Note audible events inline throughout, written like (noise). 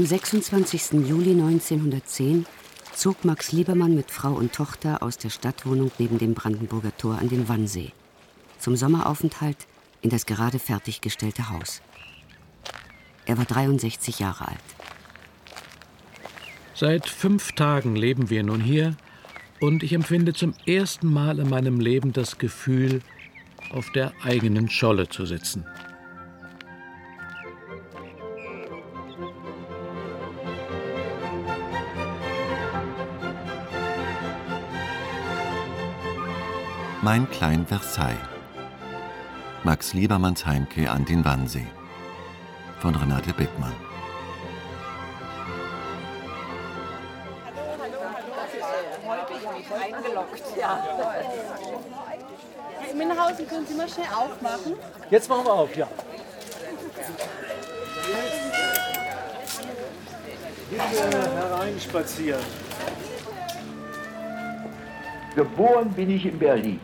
Am 26. Juli 1910 zog Max Liebermann mit Frau und Tochter aus der Stadtwohnung neben dem Brandenburger Tor an den Wannsee zum Sommeraufenthalt in das gerade fertiggestellte Haus. Er war 63 Jahre alt. Seit fünf Tagen leben wir nun hier und ich empfinde zum ersten Mal in meinem Leben das Gefühl, auf der eigenen Scholle zu sitzen. Mein Klein Versailles. Max Liebermanns Heimkehr an den Wannsee. Von Renate Beckmann. Minhausen, können Sie mal schnell aufmachen? Jetzt machen wir auf, ja. Bitte hereinspazieren. Geboren bin ich in Berlin.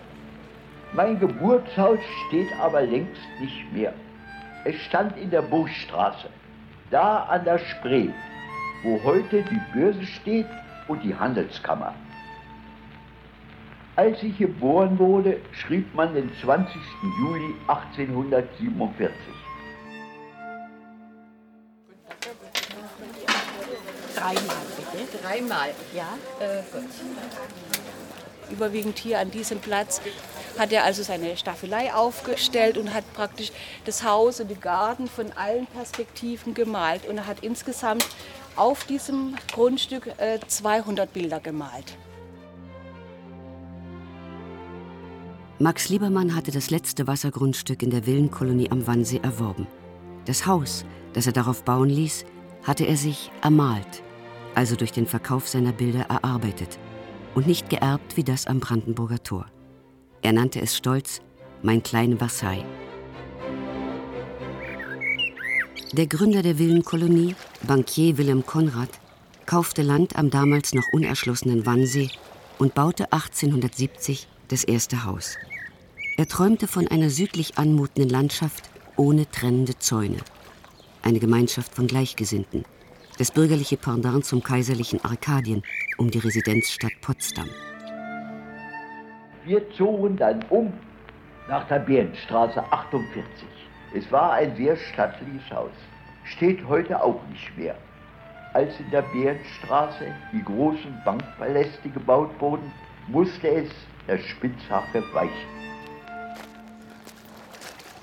Mein Geburtshaus steht aber längst nicht mehr. Es stand in der Burgstraße, da an der Spree, wo heute die Börse steht und die Handelskammer. Als ich geboren wurde, schrieb man den 20. Juli 1847. Dreimal bitte. Dreimal. Ja, äh, gut. Überwiegend hier an diesem Platz hat er also seine Staffelei aufgestellt und hat praktisch das Haus und den Garten von allen Perspektiven gemalt. Und er hat insgesamt auf diesem Grundstück äh, 200 Bilder gemalt. Max Liebermann hatte das letzte Wassergrundstück in der Villenkolonie am Wannsee erworben. Das Haus, das er darauf bauen ließ, hatte er sich ermalt, also durch den Verkauf seiner Bilder erarbeitet und nicht geerbt wie das am Brandenburger Tor. Er nannte es stolz Mein kleine Versailles. Der Gründer der Villenkolonie, Bankier Wilhelm Konrad, kaufte Land am damals noch unerschlossenen Wannsee und baute 1870 das erste Haus. Er träumte von einer südlich anmutenden Landschaft ohne trennende Zäune. Eine Gemeinschaft von Gleichgesinnten. Das bürgerliche Pendant zum kaiserlichen Arkadien um die Residenzstadt Potsdam. Wir zogen dann um nach der Bärenstraße 48. Es war ein sehr stattliches Haus. Steht heute auch nicht mehr. Als in der Bärenstraße die großen Bankpaläste gebaut wurden, musste es der Spitzhache weichen.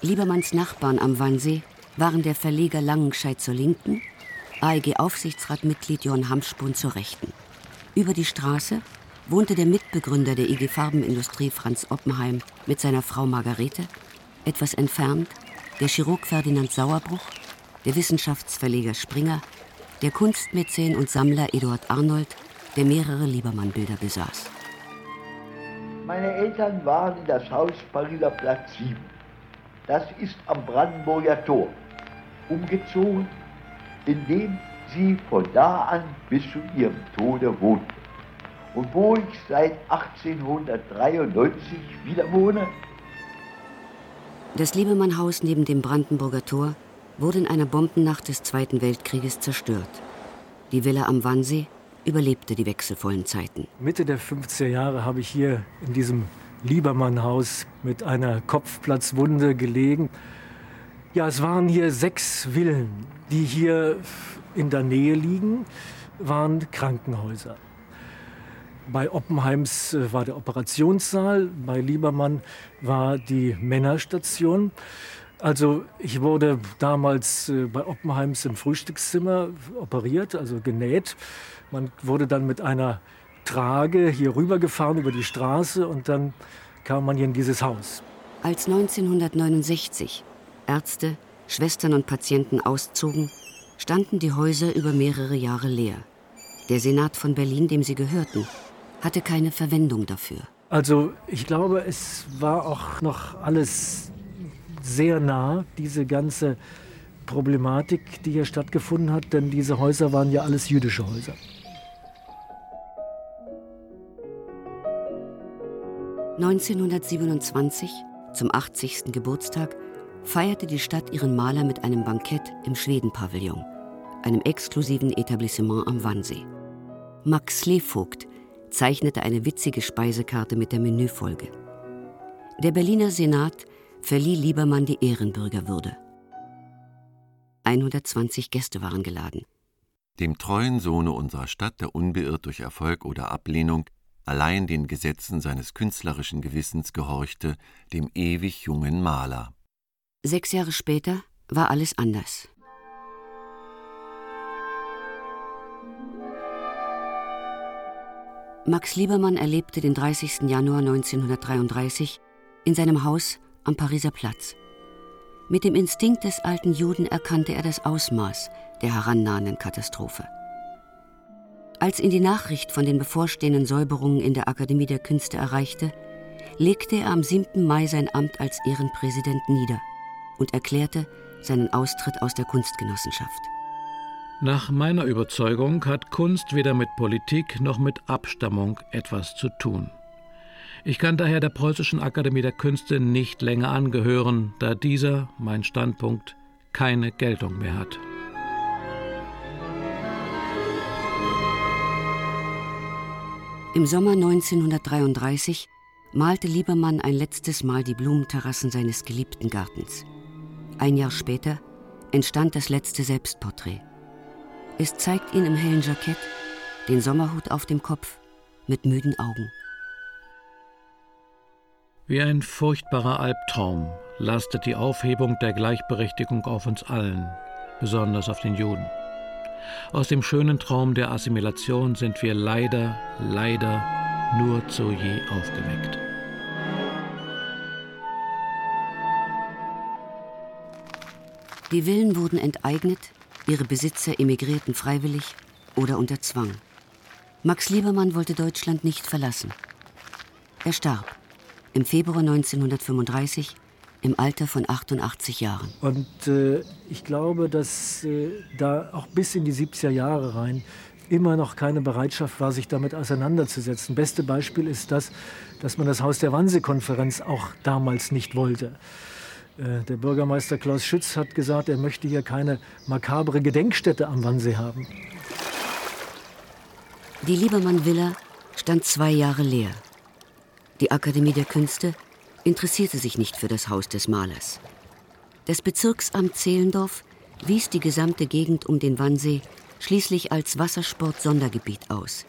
Liebermanns Nachbarn am Wannsee waren der Verleger Langenscheidt zur Linken, AEG-Aufsichtsratmitglied Johann Hamspun zur Rechten. Über die Straße wohnte der Mitbegründer der IG Farbenindustrie Franz Oppenheim mit seiner Frau Margarete, etwas entfernt der Chirurg Ferdinand Sauerbruch, der Wissenschaftsverleger Springer, der Kunstmäzen und Sammler Eduard Arnold, der mehrere Liebermann-Bilder besaß. Meine Eltern waren in das Haus Pariser Platz 7. Das ist am Brandenburger Tor. Umgezogen, in dem sie von da an bis zu ihrem Tode wohnten. Und wo ich seit 1893 wieder wohne. Das Liebemann-Haus neben dem Brandenburger Tor wurde in einer Bombennacht des Zweiten Weltkrieges zerstört. Die Villa am Wannsee überlebte die wechselvollen Zeiten. Mitte der 50er Jahre habe ich hier in diesem Liebermann-Haus mit einer Kopfplatzwunde gelegen. Ja, es waren hier sechs Villen, die hier in der Nähe liegen, waren Krankenhäuser. Bei Oppenheims äh, war der Operationssaal, bei Liebermann war die Männerstation. Also ich wurde damals äh, bei Oppenheims im Frühstückszimmer operiert, also genäht. Man wurde dann mit einer Trage hier rübergefahren über die Straße und dann kam man hier in dieses Haus. Als 1969 Ärzte, Schwestern und Patienten auszogen, standen die Häuser über mehrere Jahre leer. Der Senat von Berlin, dem sie gehörten, hatte keine Verwendung dafür. Also ich glaube, es war auch noch alles sehr nah, diese ganze Problematik, die hier stattgefunden hat, denn diese Häuser waren ja alles jüdische Häuser. 1927, zum 80. Geburtstag, feierte die Stadt ihren Maler mit einem Bankett im Schwedenpavillon. einem exklusiven Etablissement am Wannsee. Max Slevogt zeichnete eine witzige Speisekarte mit der Menüfolge. Der Berliner Senat verlieh Liebermann die Ehrenbürgerwürde. 120 Gäste waren geladen. Dem treuen Sohne unserer Stadt, der unbeirrt durch Erfolg oder Ablehnung allein den Gesetzen seines künstlerischen Gewissens gehorchte, dem ewig jungen Maler. Sechs Jahre später war alles anders. Max Liebermann erlebte den 30. Januar 1933 in seinem Haus am Pariser Platz. Mit dem Instinkt des alten Juden erkannte er das Ausmaß der herannahenden Katastrophe. Als ihn die Nachricht von den bevorstehenden Säuberungen in der Akademie der Künste erreichte, legte er am 7. Mai sein Amt als Ehrenpräsident nieder und erklärte seinen Austritt aus der Kunstgenossenschaft. Nach meiner Überzeugung hat Kunst weder mit Politik noch mit Abstammung etwas zu tun. Ich kann daher der Preußischen Akademie der Künste nicht länger angehören, da dieser, mein Standpunkt, keine Geltung mehr hat. Im Sommer 1933 malte Liebermann ein letztes Mal die Blumenterrassen seines geliebten Gartens. Ein Jahr später entstand das letzte Selbstporträt. Es zeigt ihn im hellen Jackett, den Sommerhut auf dem Kopf, mit müden Augen. Wie ein furchtbarer Albtraum lastet die Aufhebung der Gleichberechtigung auf uns allen, besonders auf den Juden. Aus dem schönen Traum der Assimilation sind wir leider, leider nur zu je aufgeweckt. Die Villen wurden enteignet, ihre Besitzer emigrierten freiwillig oder unter Zwang. Max Liebermann wollte Deutschland nicht verlassen. Er starb im Februar 1935 im Alter von 88 Jahren. Und äh, ich glaube, dass äh, da auch bis in die 70er Jahre rein immer noch keine Bereitschaft war, sich damit auseinanderzusetzen. Beste Beispiel ist das, dass man das Haus der Wannsee-Konferenz auch damals nicht wollte. Äh, der Bürgermeister Klaus Schütz hat gesagt, er möchte hier keine makabre Gedenkstätte am Wannsee haben. Die Liebermann-Villa stand zwei Jahre leer. Die Akademie der Künste interessierte sich nicht für das Haus des Malers. Das Bezirksamt Zehlendorf wies die gesamte Gegend um den Wannsee schließlich als Wassersport-Sondergebiet aus.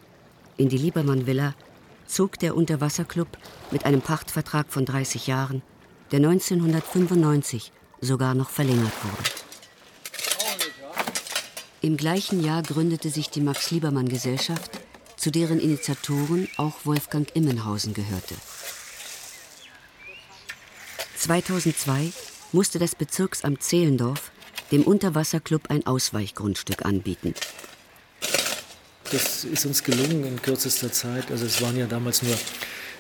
In die Liebermann-Villa zog der Unterwasserclub mit einem Pachtvertrag von 30 Jahren, der 1995 sogar noch verlängert wurde. Im gleichen Jahr gründete sich die Max-Liebermann-Gesellschaft zu deren Initiatoren auch Wolfgang Immenhausen gehörte. 2002 musste das Bezirksamt Zehlendorf dem Unterwasserclub ein Ausweichgrundstück anbieten. Das ist uns gelungen in kürzester Zeit. Also es waren ja damals nur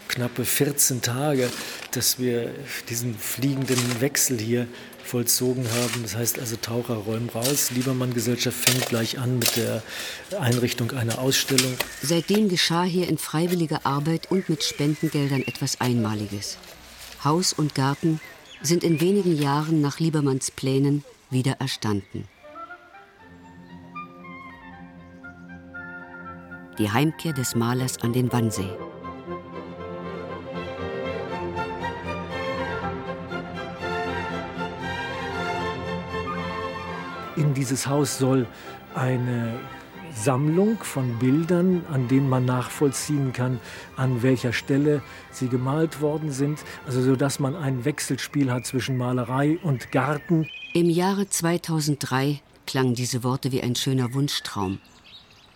knappe 14 Tage, dass wir diesen fliegenden Wechsel hier vollzogen haben. Das heißt also Taucher räumen raus. Liebermann-Gesellschaft fängt gleich an mit der Einrichtung einer Ausstellung. Seitdem geschah hier in freiwilliger Arbeit und mit Spendengeldern etwas Einmaliges. Haus und Garten sind in wenigen Jahren nach Liebermanns Plänen wieder erstanden. Die Heimkehr des Malers an den Wannsee. In dieses Haus soll eine Sammlung von Bildern, an denen man nachvollziehen kann, an welcher Stelle sie gemalt worden sind, also so dass man ein Wechselspiel hat zwischen Malerei und Garten. Im Jahre 2003 klangen diese Worte wie ein schöner Wunschtraum.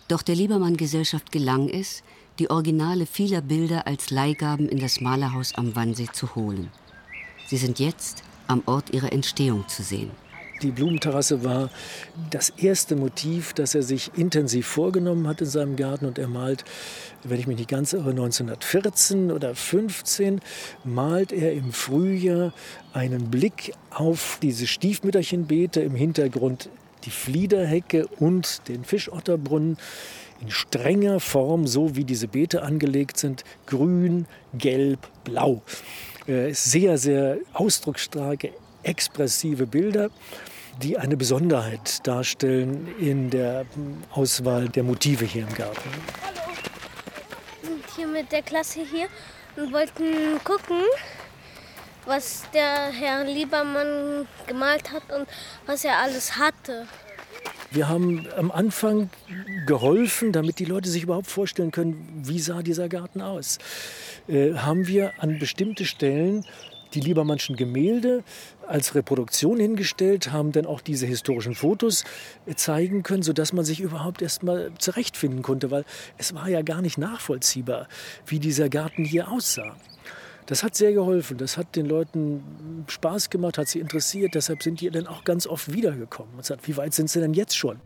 Doch der Liebermann Gesellschaft gelang es, die Originale vieler Bilder als Leihgaben in das Malerhaus am Wannsee zu holen. Sie sind jetzt am Ort ihrer Entstehung zu sehen. Die Blumenterrasse war das erste Motiv, das er sich intensiv vorgenommen hat in seinem Garten. Und er malt, wenn ich mich nicht ganz irre, 1914 oder 15 malt er im Frühjahr einen Blick auf diese Stiefmütterchenbeete im Hintergrund die Fliederhecke und den Fischotterbrunnen in strenger Form, so wie diese Beete angelegt sind, grün, gelb, blau. Sehr, sehr ausdrucksstarke, expressive Bilder. die eine Besonderheit darstellen in der Auswahl der Motive hier im Garten. Hallo. Wir sind hier mit der Klasse hier und wollten gucken, was der Herr Liebermann gemalt hat und was er alles hatte. Wir haben am Anfang geholfen, damit die Leute sich überhaupt vorstellen können, wie sah dieser Garten aus. Äh, haben wir an bestimmte Stellen die Liebermannschen Gemälde als Reproduktion hingestellt, haben dann auch diese historischen Fotos äh, zeigen können, sodass man sich überhaupt erst mal zurechtfinden konnte, weil es war ja gar nicht nachvollziehbar, wie dieser Garten hier aussah. Das hat sehr geholfen. Das hat den Leuten Spaß gemacht, hat sie interessiert. Deshalb sind die dann auch ganz oft wiedergekommen und sagt, wie weit sind sie denn jetzt schon?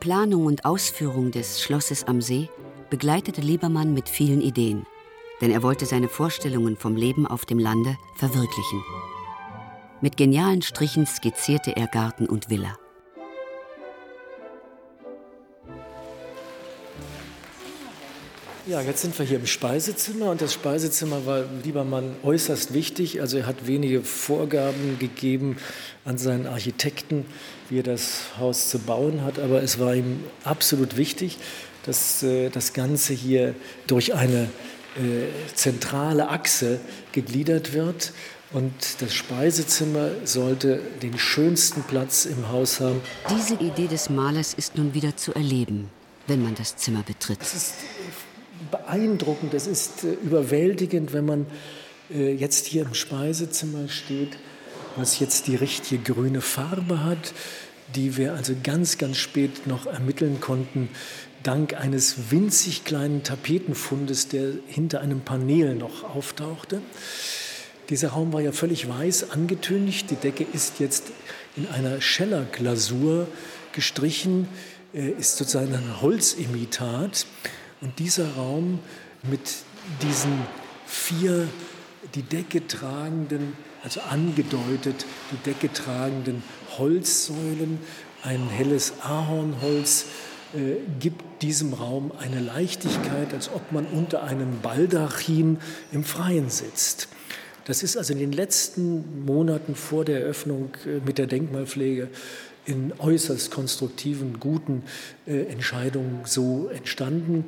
Planung und Ausführung des Schlosses am See begleitete Liebermann mit vielen Ideen, denn er wollte seine Vorstellungen vom Leben auf dem Lande verwirklichen. Mit genialen Strichen skizzierte er Garten und Villa. Ja, jetzt sind wir hier im Speisezimmer und das Speisezimmer war Liebermann äußerst wichtig. Also er hat wenige Vorgaben gegeben an seinen Architekten, wie er das Haus zu bauen hat, aber es war ihm absolut wichtig, dass äh, das Ganze hier durch eine zentrale Achse gegliedert wird. Und das Speisezimmer sollte den schönsten Platz im Haus haben. Diese Idee des Malers ist nun wieder zu erleben, wenn man das Zimmer betritt. Es ist beeindruckend, es ist äh, überwältigend, wenn man äh, jetzt hier im Speisezimmer steht, was jetzt die richtige grüne Farbe hat, die wir also ganz, ganz spät noch ermitteln konnten, dank eines winzig kleinen Tapetenfundes, der hinter einem Panel noch auftauchte. Dieser Raum war ja völlig weiß angetüncht. Die Decke ist jetzt in einer Scheller-Glasur gestrichen, äh, ist sozusagen ein Holzimitat. Und dieser Raum mit diesen vier die Decke tragenden, also angedeutet die Decke tragenden Holzsäulen, ein helles Ahornholz, äh, gibt diesem Raum eine Leichtigkeit, als ob man unter einem Baldachin im Freien sitzt. Das ist also in den letzten Monaten vor der Eröffnung äh, mit der Denkmalpflege in äußerst konstruktiven, guten äh, Entscheidungen so entstanden.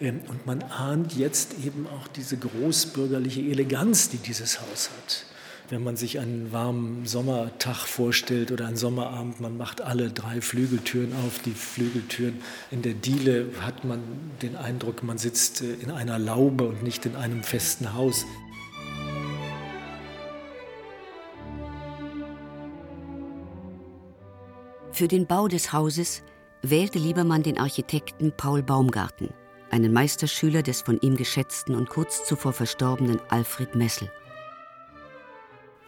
Ähm, und man ahnt jetzt eben auch diese großbürgerliche Eleganz, die dieses Haus hat. Wenn man sich einen warmen Sommertag vorstellt oder einen Sommerabend, man macht alle drei Flügeltüren auf, die Flügeltüren in der Diele, hat man den Eindruck, man sitzt äh, in einer Laube und nicht in einem festen Haus. Für den Bau des Hauses wählte Liebermann den Architekten Paul Baumgarten, einen Meisterschüler des von ihm geschätzten und kurz zuvor verstorbenen Alfred Messel.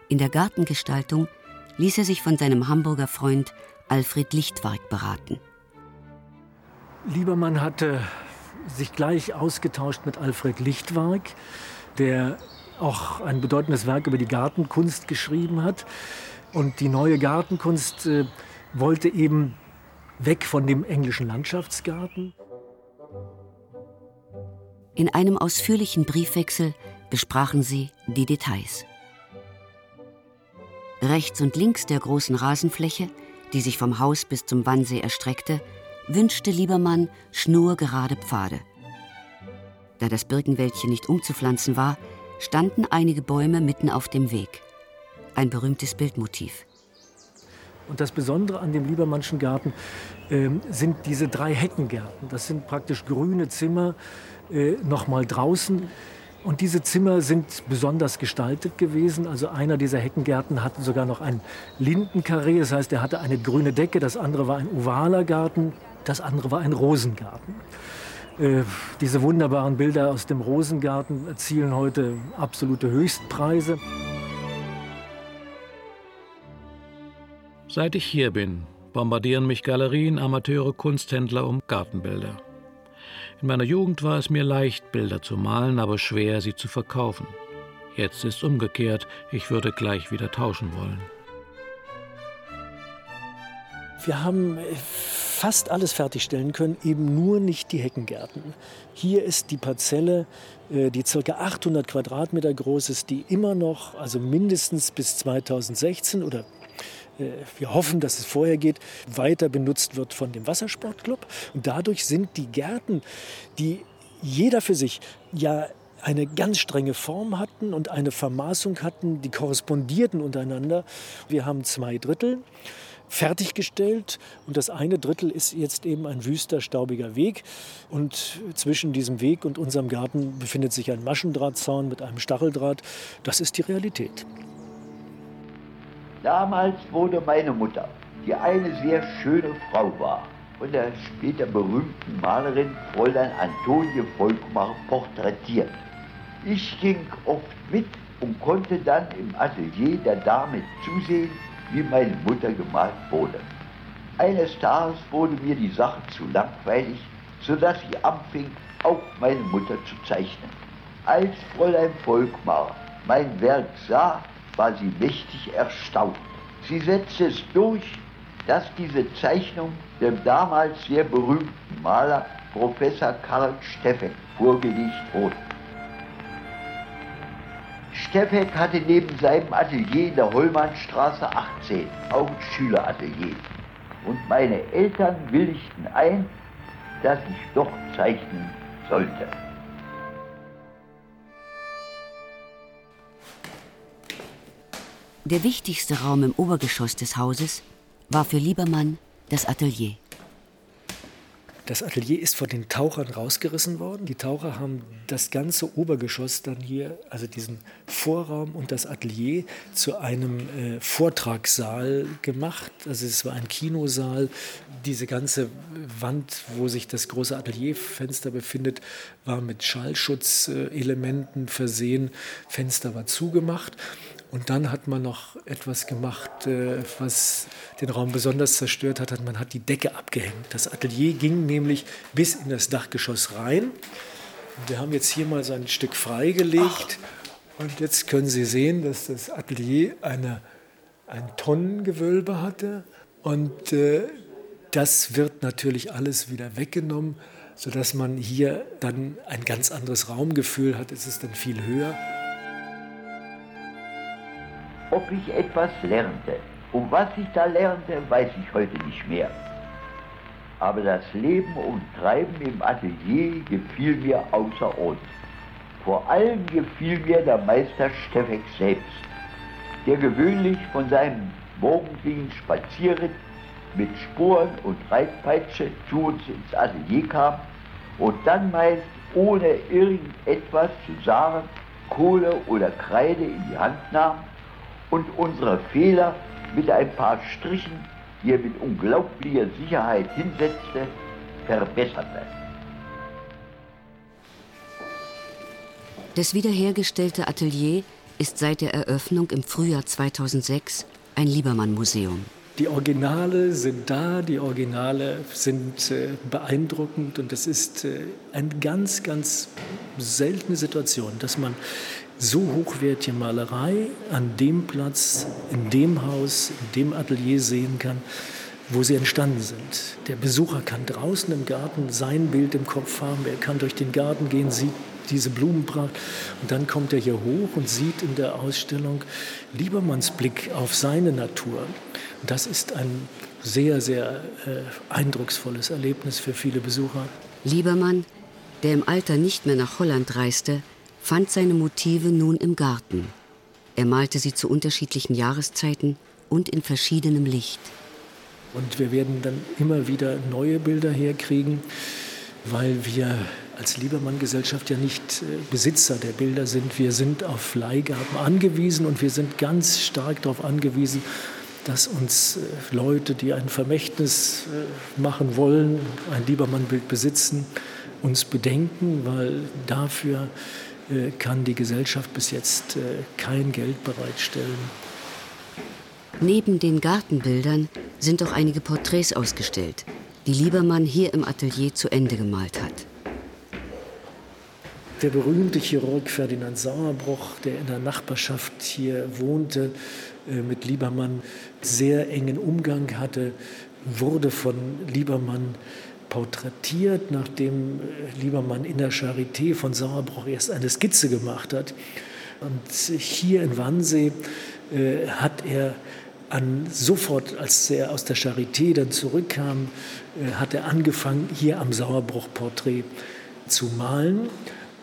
In der Gartengestaltung ließ er sich von seinem Hamburger Freund Alfred Lichtwark beraten. Liebermann hatte sich gleich ausgetauscht mit Alfred Lichtwark, der auch ein bedeutendes Werk über die Gartenkunst geschrieben hat. Und die neue Gartenkunst äh, wollte eben weg von dem englischen Landschaftsgarten. In einem ausführlichen Briefwechsel besprachen sie die Details. Rechts und links der großen Rasenfläche, die sich vom Haus bis zum Wannsee erstreckte, wünschte Liebermann schnurgerade Pfade. Da das Birkenwäldchen nicht umzupflanzen war, standen einige Bäume mitten auf dem Weg. Ein berühmtes Bildmotiv. Und das Besondere an dem Liebermannschen Garten äh, sind diese drei Heckengärten. Das sind praktisch grüne Zimmer, äh, nochmal draußen. Und diese Zimmer sind besonders gestaltet gewesen. Also einer dieser Heckengärten hatte sogar noch ein Lindenkarree. Das heißt, er hatte eine grüne Decke. Das andere war ein ovaler Garten. Das andere war ein Rosengarten. Äh, diese wunderbaren Bilder aus dem Rosengarten erzielen heute absolute Höchstpreise. Seit ich hier bin, bombardieren mich Galerien, Amateure, Kunsthändler um Gartenbilder. In meiner Jugend war es mir leicht, Bilder zu malen, aber schwer, sie zu verkaufen. Jetzt ist umgekehrt, ich würde gleich wieder tauschen wollen. Wir haben fast alles fertigstellen können, eben nur nicht die Heckengärten. Hier ist die Parzelle, äh, die ca. 800 Quadratmeter groß ist, die immer noch, also mindestens bis 2016 oder äh, wir hoffen, dass es vorher geht, weiter benutzt wird von dem Wassersportclub. Und dadurch sind die Gärten, die jeder für sich ja eine ganz strenge Form hatten und eine Vermaßung hatten, die korrespondierten untereinander. Wir haben zwei Drittel fertiggestellt und das eine Drittel ist jetzt eben ein wüster, staubiger Weg und zwischen diesem Weg und unserem Garten befindet sich ein Maschendrahtzaun mit einem Stacheldraht. Das ist die Realität. Damals wurde meine Mutter, die eine sehr schöne Frau war, von der später berühmten Malerin Fräulein Antonie Volkmar porträtiert. Ich ging oft mit und konnte dann im Atelier der Dame zusehen, wie meine Mutter gemalt wurde. Eines Tages wurde mir die Sache zu langweilig, sodass ich anfing, auch meine Mutter zu zeichnen. Als Fräulein Volkmar mein Werk sah, war sie mächtig erstaunt. Sie setzte es durch, dass diese Zeichnung dem damals sehr berühmten Maler Professor Karl Steffek vorgelegt wurde. Steffek hatte neben seinem Atelier in der Hollmannstraße 18 auch ein Schüleratelier. Und meine Eltern willigten ein, dass ich dort zeichnen sollte. Der wichtigste Raum im Obergeschoss des Hauses war für Liebermann das Atelier. Das Atelier ist von den Tauchern rausgerissen worden. Die Taucher haben das ganze Obergeschoss dann hier, also diesen Vorraum und das Atelier, zu einem äh, Vortragssaal gemacht. Also es war ein Kinosaal. Diese ganze Wand, wo sich das große Atelierfenster befindet, war mit Schallschutzelementen versehen. Fenster war zugemacht. Und dann hat man noch etwas gemacht, äh, was den Raum besonders zerstört hat. Man hat die Decke abgehängt. Das Atelier ging nämlich bis in das Dachgeschoss rein. Wir haben jetzt hier mal so ein Stück freigelegt. Und jetzt können Sie sehen, dass das Atelier eine, ein Tonnengewölbe hatte. Und äh, das wird natürlich alles wieder weggenommen, sodass man hier dann ein ganz anderes Raumgefühl hat. Es ist dann viel höher ob ich etwas lernte. Und was ich da lernte, weiß ich heute nicht mehr. Aber das Leben und Treiben im Atelier gefiel mir außerordentlich. Vor allem gefiel mir der Meister Steffek selbst, der gewöhnlich von seinem morgendlichen Spazierritt mit Sporen und Reitpeitsche zu uns ins Atelier kam und dann meist ohne irgendetwas zu sagen Kohle oder Kreide in die Hand nahm und unsere Fehler mit ein paar Strichen, die er mit unglaublicher Sicherheit hinsetzte, verbesserte. Das wiederhergestellte Atelier ist seit der Eröffnung im Frühjahr 2006 ein Liebermann-Museum. Die Originale sind da, die Originale sind äh, beeindruckend und es ist äh, eine ganz, ganz seltene Situation, dass man so hochwertige Malerei an dem Platz, in dem Haus, in dem Atelier sehen kann, wo sie entstanden sind. Der Besucher kann draußen im Garten sein Bild im Kopf haben, er kann durch den Garten gehen, sieht diese Blumenpracht und dann kommt er hier hoch und sieht in der Ausstellung Liebermanns Blick auf seine Natur. Das ist ein sehr, sehr äh, eindrucksvolles Erlebnis für viele Besucher. Liebermann, der im Alter nicht mehr nach Holland reiste, fand seine Motive nun im Garten. Er malte sie zu unterschiedlichen Jahreszeiten und in verschiedenem Licht. Und wir werden dann immer wieder neue Bilder herkriegen, weil wir als Liebermann-Gesellschaft ja nicht äh, Besitzer der Bilder sind. Wir sind auf Leihgaben angewiesen und wir sind ganz stark darauf angewiesen, dass uns äh, Leute, die ein Vermächtnis äh, machen wollen, ein Liebermann-Bild besitzen, uns bedenken, weil dafür kann die Gesellschaft bis jetzt äh, kein Geld bereitstellen. Neben den Gartenbildern sind auch einige Porträts ausgestellt, die Liebermann hier im Atelier zu Ende gemalt hat. Der berühmte Chirurg Ferdinand Sauerbruch, der in der Nachbarschaft hier wohnte, äh, mit Liebermann sehr engen Umgang hatte, wurde von Liebermann porträtiert, nachdem äh, Liebermann in der Charité von Sauerbruch erst eine Skizze gemacht hat. Und hier in Wannsee äh, hat er an, sofort, als er aus der Charité dann zurückkam, äh, hat er angefangen, hier am Sauerbruch-Porträt zu malen.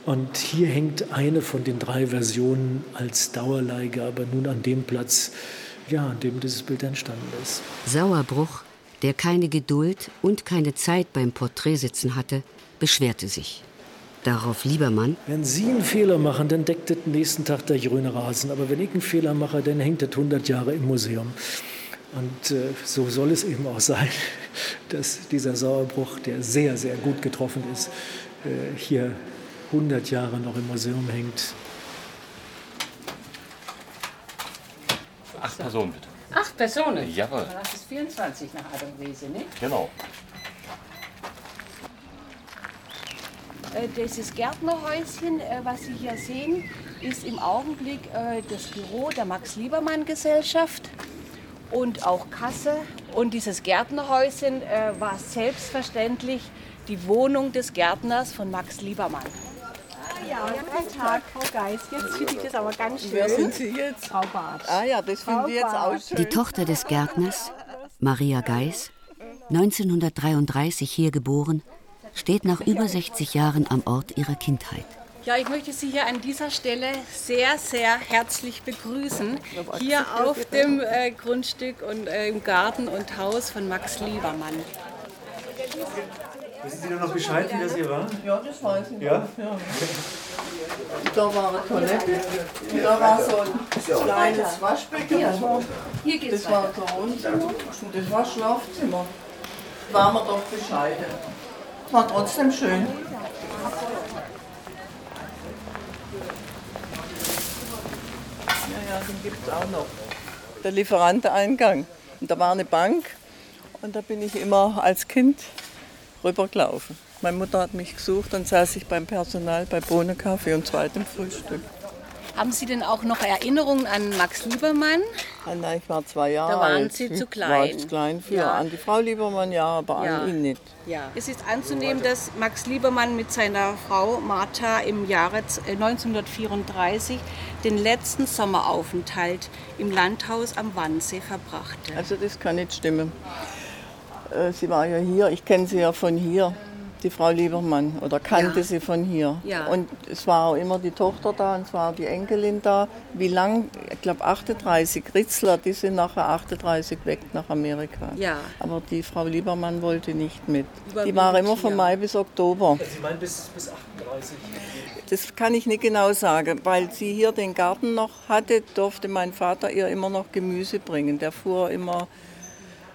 Und hier hängt eine von den drei Versionen als Dauerleihgabe nun an dem Platz, ja, an dem dieses Bild entstanden ist. Sauerbruch, der keine Geduld und keine Zeit beim Porträtsitzen hatte, beschwerte sich. Darauf Liebermann. Wenn Sie einen Fehler machen, dann deckt das nächsten Tag der grüne Rasen. Aber wenn ich einen Fehler mache, dann hängt das 100 Jahre im Museum. Und äh, so soll es eben auch sein, (laughs) dass dieser Sauerbruch, der sehr, sehr gut getroffen ist, äh, hier 100 Jahre noch im Museum hängt. Acht Personen bitte. Acht Personen? Jawohl. Das ist 24 nach Adam Riese, ne? Genau. Äh, Dieses Gärtnerhäuschen, äh, was Sie hier sehen, ist im Augenblick äh, das Büro der Max-Liebermann-Gesellschaft und auch Kasse. Und dieses Gärtnerhäuschen war selbstverständlich die Wohnung des Gärtners von Max Liebermann. Ja, guten Tag, Frau Geis. Jetzt finde ich das aber ganz schön. Wer sind Sie jetzt? Frau Barth. Ah ja, das finde ich jetzt auch schön. Die Tochter des Gärtners, Maria Geis, 1933 hier geboren, steht nach über 60 Jahren am Ort ihrer Kindheit. Ja, ich möchte Sie hier an dieser Stelle sehr, sehr herzlich begrüßen. Hier auf dem äh, Grundstück und äh, im Garten und Haus von Max Liebermann. Wissen Sie denn noch Bescheid, wie das hier war? Ja, das weiß ich. Ja? ja. Da war eine Toilette. Da war so ein kleines Waschbecken. Das war, Hier geht's das war das Wohnzimmer und das war Schlafzimmer. Waren wir doch bescheiden. War trotzdem schön. Ja, ja, den gibt es auch noch. Der Lieferanteneingang. Und da war eine Bank und da bin ich immer als Kind rübergelaufen. Meine Mutter hat mich gesucht, dann saß ich beim Personal bei Bohnenkaffee und zweitem Frühstück. Haben Sie denn auch noch Erinnerungen an Max Liebermann? Ah, nein, ich war zwei Jahre Da waren alt. Sie zu War klein. ich klein für. Ja. An die Frau Liebermann ja, aber Ja. an ihn nicht. Ja. Es ist anzunehmen, dass Max Liebermann mit seiner Frau Martha im Jahre z- äh, 1934 den letzten Sommeraufenthalt im Landhaus am Wannsee verbrachte. Also das kann nicht stimmen. Äh, Sie war ja hier, ich kenne sie ja von hier, die Frau Liebermann, oder kannte Ja. sie von hier. Ja. Und es war auch immer die Tochter da und es war die Enkelin da. Wie lang? Ich glaube 38. Ritzler, die sind nachher 38 weg nach Amerika. Ja. Aber die Frau Liebermann wollte nicht mit. Die war immer von. Mai bis Oktober. Sie meinen bis, bis 38? Das kann ich nicht genau sagen, weil sie hier den Garten noch hatte, durfte mein Vater ihr immer noch Gemüse bringen. Der fuhr immer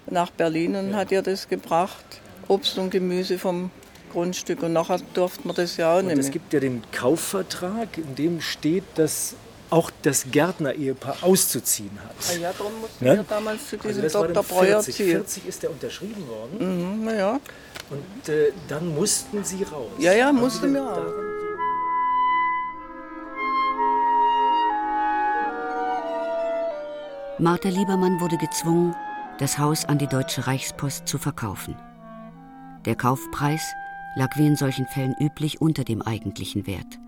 nach Berlin und hat ihr das gebracht, Obst und Gemüse vom Grundstück. Und nachher durfte man das ja auch Und nicht es gibt ja den Kaufvertrag, in dem steht, dass auch das Gärtner-Ehepaar auszuziehen hat. Ah ja, darum mussten Ne? wir damals zu Also diesem das war Dr. dann Breuer 40. ziehen. 40 ist der unterschrieben worden. Mhm, na ja. Und äh, dann mussten Sie raus. Ja, ja, mussten wir auch. Martha Liebermann wurde gezwungen, das Haus an die Deutsche Reichspost zu verkaufen. Der Kaufpreis lag wie in solchen Fällen üblich unter dem eigentlichen Wert.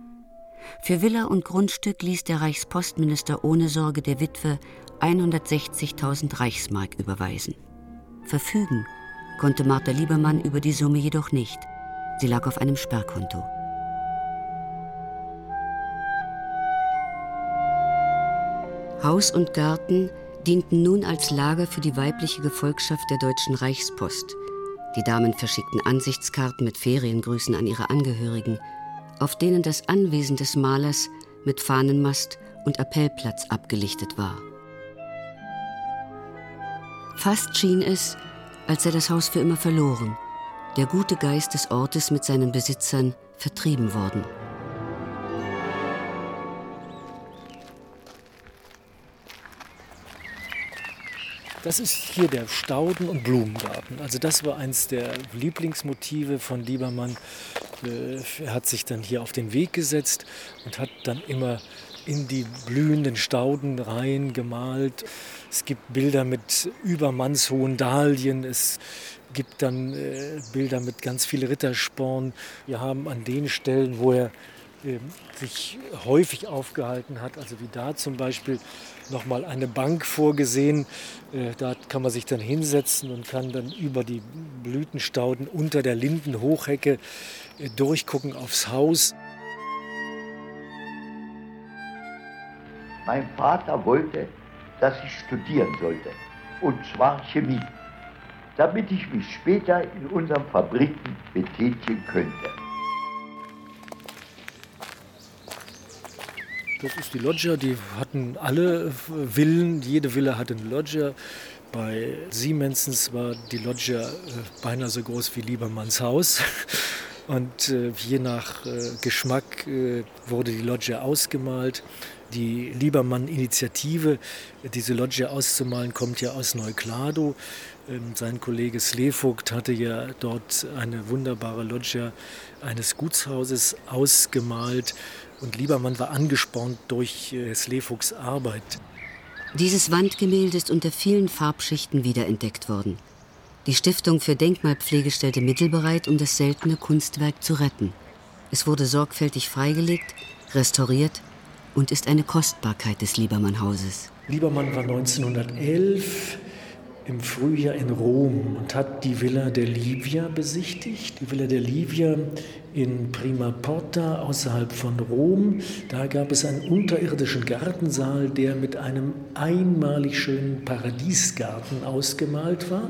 Für Villa und Grundstück ließ der Reichspostminister ohne Sorge der Witwe 160.000 Reichsmark überweisen. Verfügen konnte Martha Liebermann über die Summe jedoch nicht. Sie lag auf einem Sperrkonto. Haus und Garten dienten nun als Lager für die weibliche Gefolgschaft der Deutschen Reichspost. Die Damen verschickten Ansichtskarten mit Feriengrüßen an ihre Angehörigen, auf denen das Anwesen des Malers mit Fahnenmast und Appellplatz abgelichtet war. Fast schien es, als sei das Haus für immer verloren, der gute Geist des Ortes mit seinen Besitzern vertrieben worden. Das ist hier der Stauden- und Blumengarten. Also das war eins der Lieblingsmotive von Liebermann. Äh, Er hat sich dann hier auf den Weg gesetzt und hat dann immer in die blühenden Stauden rein gemalt. Es gibt Bilder mit übermannshohen Dahlien. Es gibt dann äh, Bilder mit ganz vielen Rittersporn. Wir haben an den Stellen, wo er sich häufig aufgehalten hat, also wie da zum Beispiel nochmal eine Bank vorgesehen. Äh, da kann man sich dann hinsetzen und kann dann über die Blütenstauden unter der Lindenhochhecke äh, durchgucken aufs Haus. Mein Vater wollte, dass ich studieren sollte, und zwar Chemie, damit ich mich später in unseren Fabriken betätigen könnte. Das ist die Loggia, die hatten alle Villen, jede Villa hatte eine Loggia. Bei Siemensens war die Loggia äh, beinahe so groß wie Liebermanns Haus. (laughs) Und äh, je nach äh, Geschmack äh, wurde die Loggia ausgemalt. Die Liebermann-Initiative, diese Loggia auszumalen, kommt ja aus Neuklado. Ähm, sein Kollege Slevogt hatte ja dort eine wunderbare Loggia eines Gutshauses ausgemalt. Und Liebermann war angespornt durch äh, Arbeit. Dieses Wandgemälde ist unter vielen Farbschichten wiederentdeckt worden. Die Stiftung für Denkmalpflege stellte Mittel bereit, um das seltene Kunstwerk zu retten. Es wurde sorgfältig freigelegt, restauriert und ist eine Kostbarkeit des Liebermann-Hauses. Liebermann war 1911 im Frühjahr in Rom und hat die Villa der Livia besichtigt. Die Villa der Livia in Prima Porta außerhalb von Rom. Da gab es einen unterirdischen Gartensaal, der mit einem einmalig schönen Paradiesgarten ausgemalt war.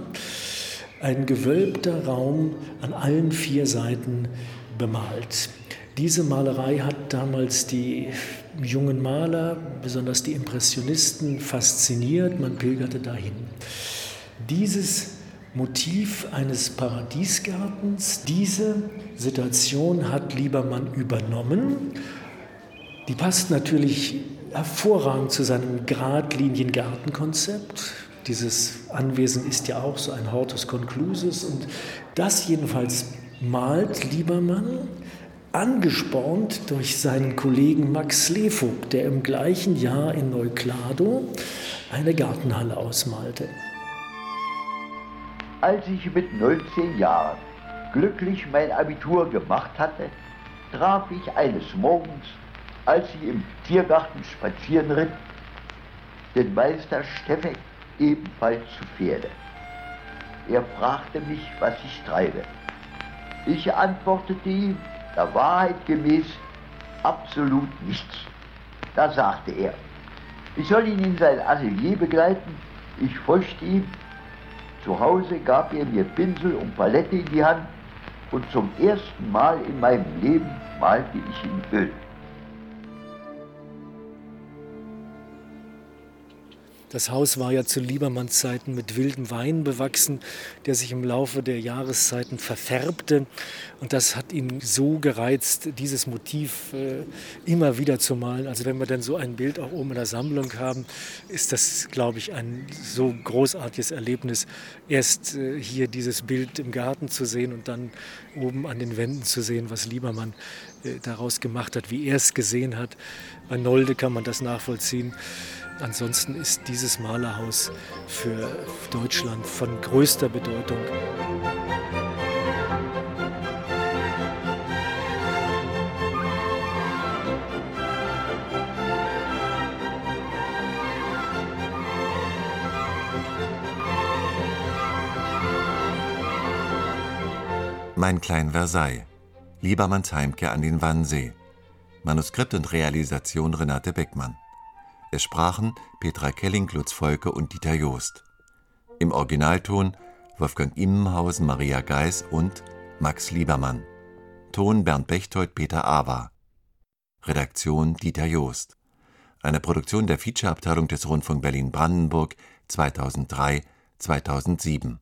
Ein gewölbter Raum an allen vier Seiten bemalt. Diese Malerei hat damals die jungen Maler, besonders die Impressionisten, fasziniert. Man pilgerte dahin. Dieses Motiv eines Paradiesgartens, diese Situation hat Liebermann übernommen. Die passt natürlich hervorragend zu seinem Gradlinien-Gartenkonzept. Dieses Anwesen ist ja auch so ein Hortus Conclusus und das jedenfalls malt Liebermann angespornt durch seinen Kollegen Max Slevogt, der im gleichen Jahr in Neuklado eine Gartenhalle ausmalte. Als ich mit 19 Jahren glücklich mein Abitur gemacht hatte, traf ich eines Morgens, als ich im Tiergarten spazieren ritt, den Meister Steffek ebenfalls zu Pferde. Er fragte mich, was ich treibe. Ich antwortete ihm, der Wahrheit gemäß, absolut nichts. Da sagte er, ich soll ihn in sein Atelier begleiten. Ich folgte ihm zu Hause gab er mir Pinsel und Palette in die Hand und zum ersten Mal in meinem Leben malte ich in Öl. Das Haus war ja zu Liebermanns Zeiten mit wildem Wein bewachsen, der sich im Laufe der Jahreszeiten verfärbte. Und das hat ihn so gereizt, dieses Motiv äh, immer wieder zu malen. Also wenn wir dann so ein Bild auch oben in der Sammlung haben, ist das, glaube ich, ein so großartiges Erlebnis, erst äh, hier dieses Bild im Garten zu sehen und dann oben an den Wänden zu sehen, was Liebermann äh, daraus gemacht hat, wie er es gesehen hat. Bei Nolde kann man das nachvollziehen. Ansonsten ist dieses Malerhaus für Deutschland von größter Bedeutung. Mein Klein Versailles. Liebermanns Heimkehr an den Wannsee. Manuskript und Realisation Renate Beckmann. Es sprachen Petra Kelling, Lutz Volke und Dieter Joost. Im Originalton Wolfgang Immenhausen, Maria Geis und Max Liebermann. Ton Bernd Bechtold, Peter Awa. Redaktion Dieter Joost. Eine Produktion der Featureabteilung des Rundfunk Berlin-Brandenburg 2003-2007.